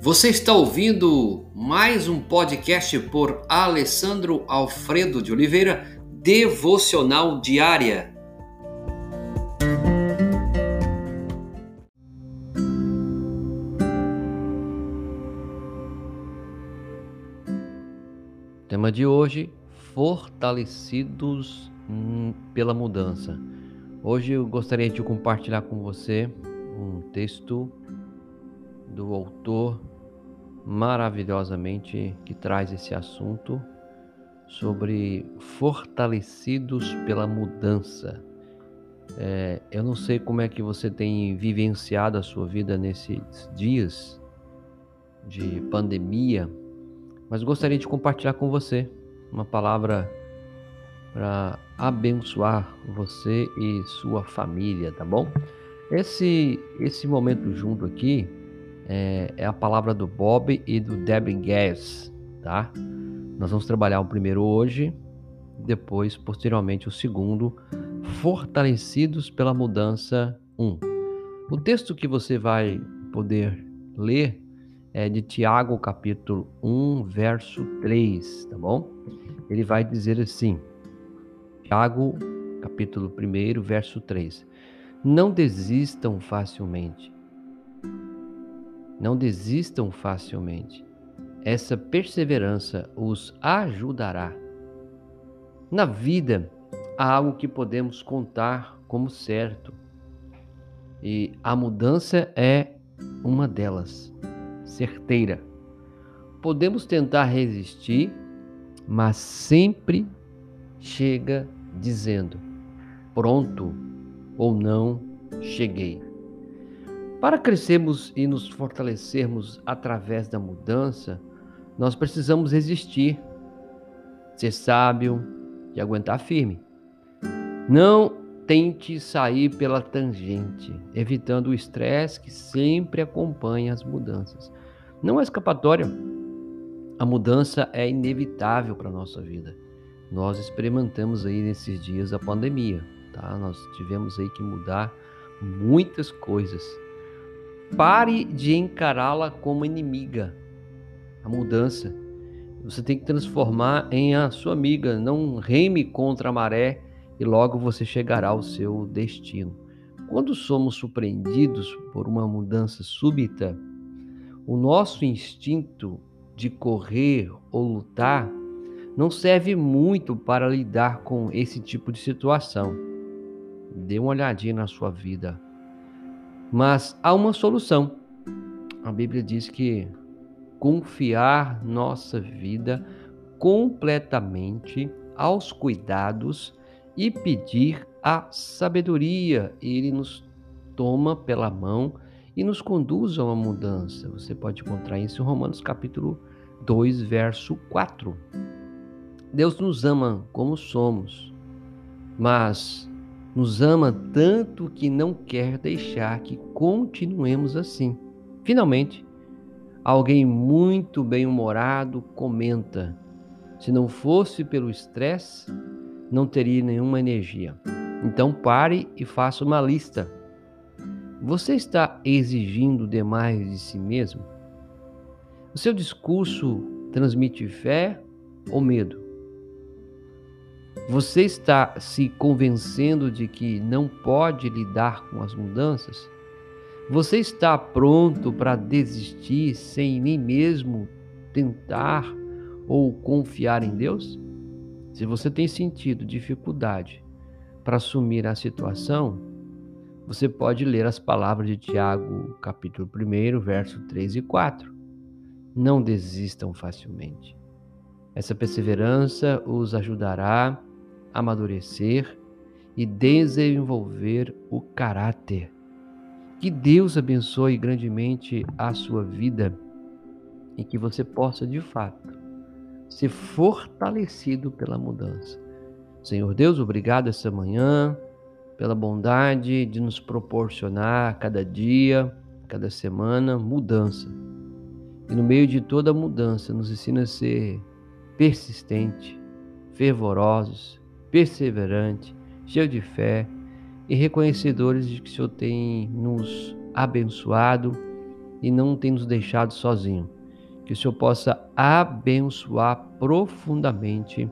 Você está ouvindo mais um podcast por Alessandro Alfredo de Oliveira, Devocional Diária. Tema de hoje: Fortalecidos pela mudança. Hoje eu gostaria de compartilhar com você um texto do autor maravilhosamente que traz esse assunto sobre fortalecidos pela mudança. É, eu não sei como é que você tem vivenciado a sua vida nesses dias de pandemia, mas gostaria de compartilhar com você uma palavra para abençoar você e sua família, tá bom? Esse esse momento junto aqui é, é a palavra do Bob e do Debbie Gass, tá? Nós vamos trabalhar o primeiro hoje, depois, posteriormente, o segundo, Fortalecidos pela Mudança 1. O texto que você vai poder ler é de Tiago, capítulo 1, verso 3, tá bom? Ele vai dizer assim, Tiago, capítulo 1, verso 3. Não desistam facilmente não desistam facilmente. Essa perseverança os ajudará. Na vida, há algo que podemos contar como certo. E a mudança é uma delas, certeira. Podemos tentar resistir, mas sempre chega dizendo: pronto ou não cheguei. Para crescermos e nos fortalecermos através da mudança, nós precisamos resistir, ser sábio e aguentar firme. Não tente sair pela tangente, evitando o estresse que sempre acompanha as mudanças. Não é escapatória. A mudança é inevitável para a nossa vida. Nós experimentamos aí nesses dias a pandemia, tá? Nós tivemos aí que mudar muitas coisas Pare de encará-la como inimiga. A mudança. Você tem que transformar em a sua amiga. Não reme contra a maré e logo você chegará ao seu destino. Quando somos surpreendidos por uma mudança súbita, o nosso instinto de correr ou lutar não serve muito para lidar com esse tipo de situação. Dê uma olhadinha na sua vida mas há uma solução. A Bíblia diz que confiar nossa vida completamente aos cuidados e pedir a sabedoria. Ele nos toma pela mão e nos conduz a uma mudança. Você pode encontrar isso em Romanos capítulo 2, verso 4. Deus nos ama como somos, mas nos ama tanto que não quer deixar que continuemos assim. Finalmente, alguém muito bem-humorado comenta: se não fosse pelo estresse, não teria nenhuma energia. Então pare e faça uma lista. Você está exigindo demais de si mesmo? O seu discurso transmite fé ou medo? Você está se convencendo de que não pode lidar com as mudanças? Você está pronto para desistir sem nem mesmo tentar ou confiar em Deus? Se você tem sentido dificuldade para assumir a situação, você pode ler as palavras de Tiago, capítulo 1, verso 3 e 4. Não desistam facilmente. Essa perseverança os ajudará amadurecer e desenvolver o caráter. Que Deus abençoe grandemente a sua vida e que você possa, de fato, ser fortalecido pela mudança. Senhor Deus, obrigado essa manhã pela bondade de nos proporcionar cada dia, cada semana mudança. E no meio de toda mudança, nos ensina a ser persistente, fervorosos, perseverante, cheio de fé e reconhecedores de que o Senhor tem nos abençoado e não tem nos deixado sozinho. Que o Senhor possa abençoar profundamente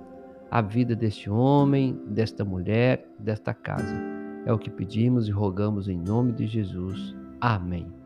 a vida deste homem, desta mulher, desta casa. É o que pedimos e rogamos em nome de Jesus. Amém.